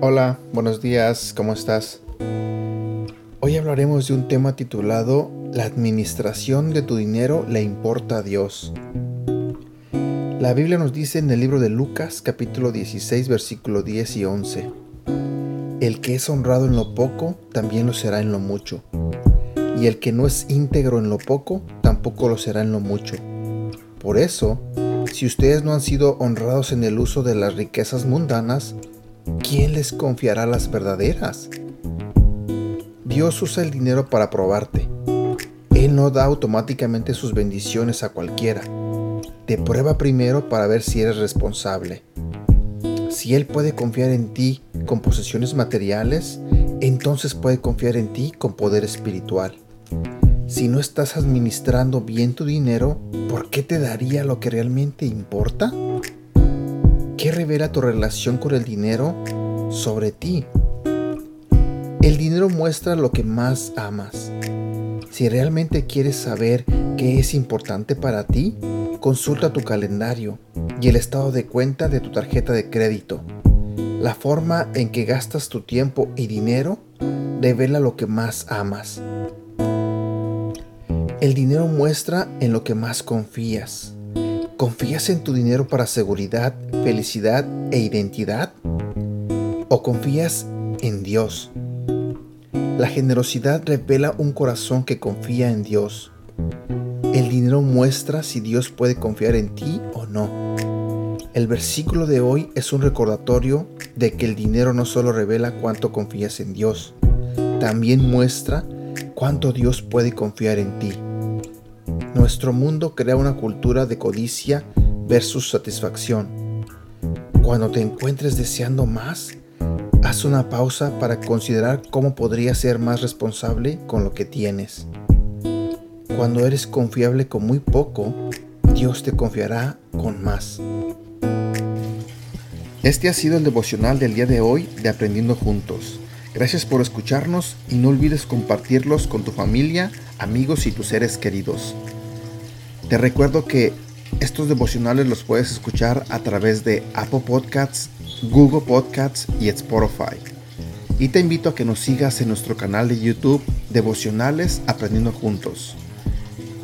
Hola, buenos días, ¿cómo estás? Hoy hablaremos de un tema titulado La administración de tu dinero le importa a Dios. La Biblia nos dice en el libro de Lucas capítulo 16 versículo 10 y 11, El que es honrado en lo poco, también lo será en lo mucho, y el que no es íntegro en lo poco, tampoco lo será en lo mucho. Por eso, si ustedes no han sido honrados en el uso de las riquezas mundanas, ¿quién les confiará las verdaderas? Dios usa el dinero para probarte. Él no da automáticamente sus bendiciones a cualquiera. Te prueba primero para ver si eres responsable. Si Él puede confiar en ti con posesiones materiales, entonces puede confiar en ti con poder espiritual. Si no estás administrando bien tu dinero, ¿por qué te daría lo que realmente importa? ¿Qué revela tu relación con el dinero sobre ti? El dinero muestra lo que más amas. Si realmente quieres saber qué es importante para ti, consulta tu calendario y el estado de cuenta de tu tarjeta de crédito. La forma en que gastas tu tiempo y dinero revela lo que más amas. El dinero muestra en lo que más confías. ¿Confías en tu dinero para seguridad, felicidad e identidad? ¿O confías en Dios? La generosidad revela un corazón que confía en Dios. El dinero muestra si Dios puede confiar en ti o no. El versículo de hoy es un recordatorio de que el dinero no solo revela cuánto confías en Dios, también muestra cuánto Dios puede confiar en ti. Nuestro mundo crea una cultura de codicia versus satisfacción. Cuando te encuentres deseando más, haz una pausa para considerar cómo podrías ser más responsable con lo que tienes. Cuando eres confiable con muy poco, Dios te confiará con más. Este ha sido el devocional del día de hoy de Aprendiendo Juntos. Gracias por escucharnos y no olvides compartirlos con tu familia, amigos y tus seres queridos. Te recuerdo que estos devocionales los puedes escuchar a través de Apple Podcasts, Google Podcasts y Spotify. Y te invito a que nos sigas en nuestro canal de YouTube Devocionales Aprendiendo Juntos.